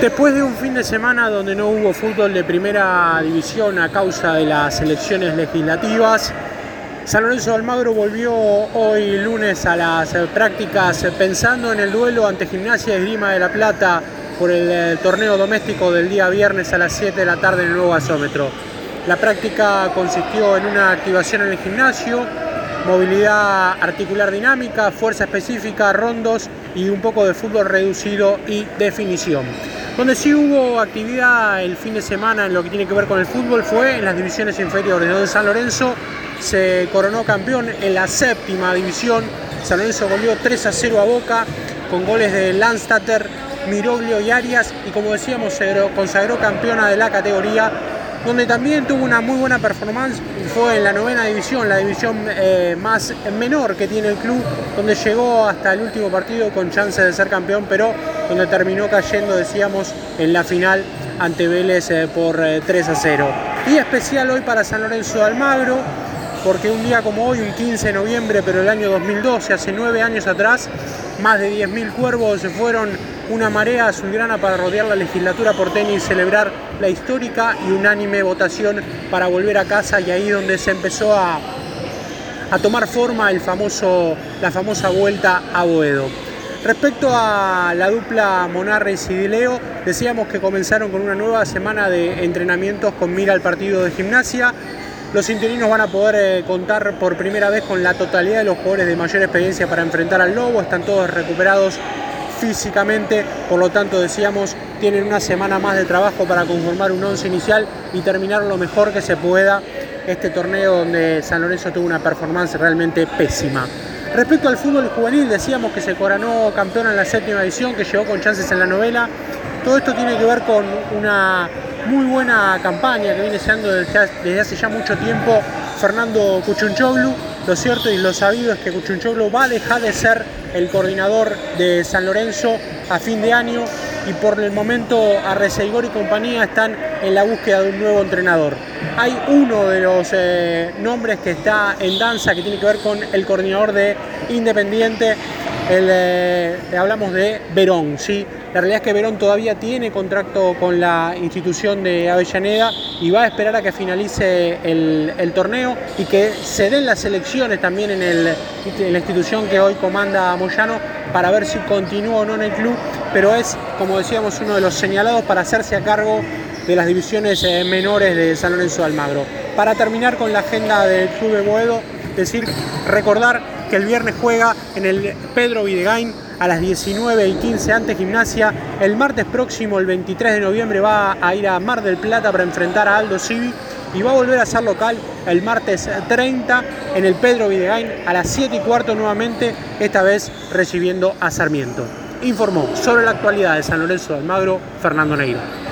Después de un fin de semana donde no hubo fútbol de primera división a causa de las elecciones legislativas, San Lorenzo Almagro volvió hoy lunes a las prácticas pensando en el duelo ante Gimnasia y Esgrima de la Plata por el eh, torneo doméstico del día viernes a las 7 de la tarde en el nuevo gasómetro. La práctica consistió en una activación en el gimnasio, movilidad articular dinámica, fuerza específica, rondos y un poco de fútbol reducido y definición. Donde sí hubo actividad el fin de semana en lo que tiene que ver con el fútbol fue en las divisiones inferiores, donde San Lorenzo se coronó campeón en la séptima división. San Lorenzo goleó 3 a 0 a Boca con goles de Landstatter, Miroglio y Arias y como decíamos se consagró campeona de la categoría donde también tuvo una muy buena performance fue en la novena división, la división eh, más menor que tiene el club, donde llegó hasta el último partido con chance de ser campeón, pero donde terminó cayendo, decíamos, en la final ante Vélez eh, por 3 eh, a 0. Y especial hoy para San Lorenzo de Almagro, porque un día como hoy, un 15 de noviembre, pero el año 2012, hace nueve años atrás, más de 10.000 cuervos se fueron una marea azulgrana para rodear la legislatura porteña y celebrar la histórica y unánime votación para volver a casa y ahí donde se empezó a, a tomar forma el famoso, la famosa vuelta a Boedo. Respecto a la dupla Monarre y Sidileo, decíamos que comenzaron con una nueva semana de entrenamientos con mira al partido de gimnasia. Los interinos van a poder eh, contar por primera vez con la totalidad de los jugadores de mayor experiencia para enfrentar al Lobo. Están todos recuperados físicamente, por lo tanto decíamos, tienen una semana más de trabajo para conformar un once inicial y terminar lo mejor que se pueda este torneo donde San Lorenzo tuvo una performance realmente pésima. Respecto al fútbol juvenil, decíamos que se coronó campeón en la séptima edición, que llegó con chances en la novela. Todo esto tiene que ver con una muy buena campaña que viene siendo desde hace ya mucho tiempo Fernando Cuchunchoglu. Lo cierto y lo sabido es que Cuchunchoglu va a dejar de ser el coordinador de San Lorenzo a fin de año y por el momento Arreceigor y compañía están en la búsqueda de un nuevo entrenador. Hay uno de los eh, nombres que está en danza que tiene que ver con el coordinador de Independiente, eh, hablamos de Verón, ¿sí? La realidad es que Verón todavía tiene contrato con la institución de Avellaneda y va a esperar a que finalice el, torneo y que se den las elecciones también en, la institución que hoy comanda Moyano para ver si continúa o no en el club, pero es, como decíamos, uno de los señalados para hacerse a cargo de las divisiones eh, menores de San Lorenzo de Almagro. Para terminar con la agenda del Club de Boedo, decir, recordar que el viernes juega en el Pedro Videgain a las 19 y 15 ante Gimnasia. El martes próximo, el 23 de noviembre, va a ir a Mar del Plata para enfrentar a Aldo Civi y va a volver a ser local el martes 30 en el Pedro Videgain a las 7 y cuarto nuevamente, esta vez recibiendo a Sarmiento. Informó sobre la actualidad de San Lorenzo de Almagro Fernando Neira.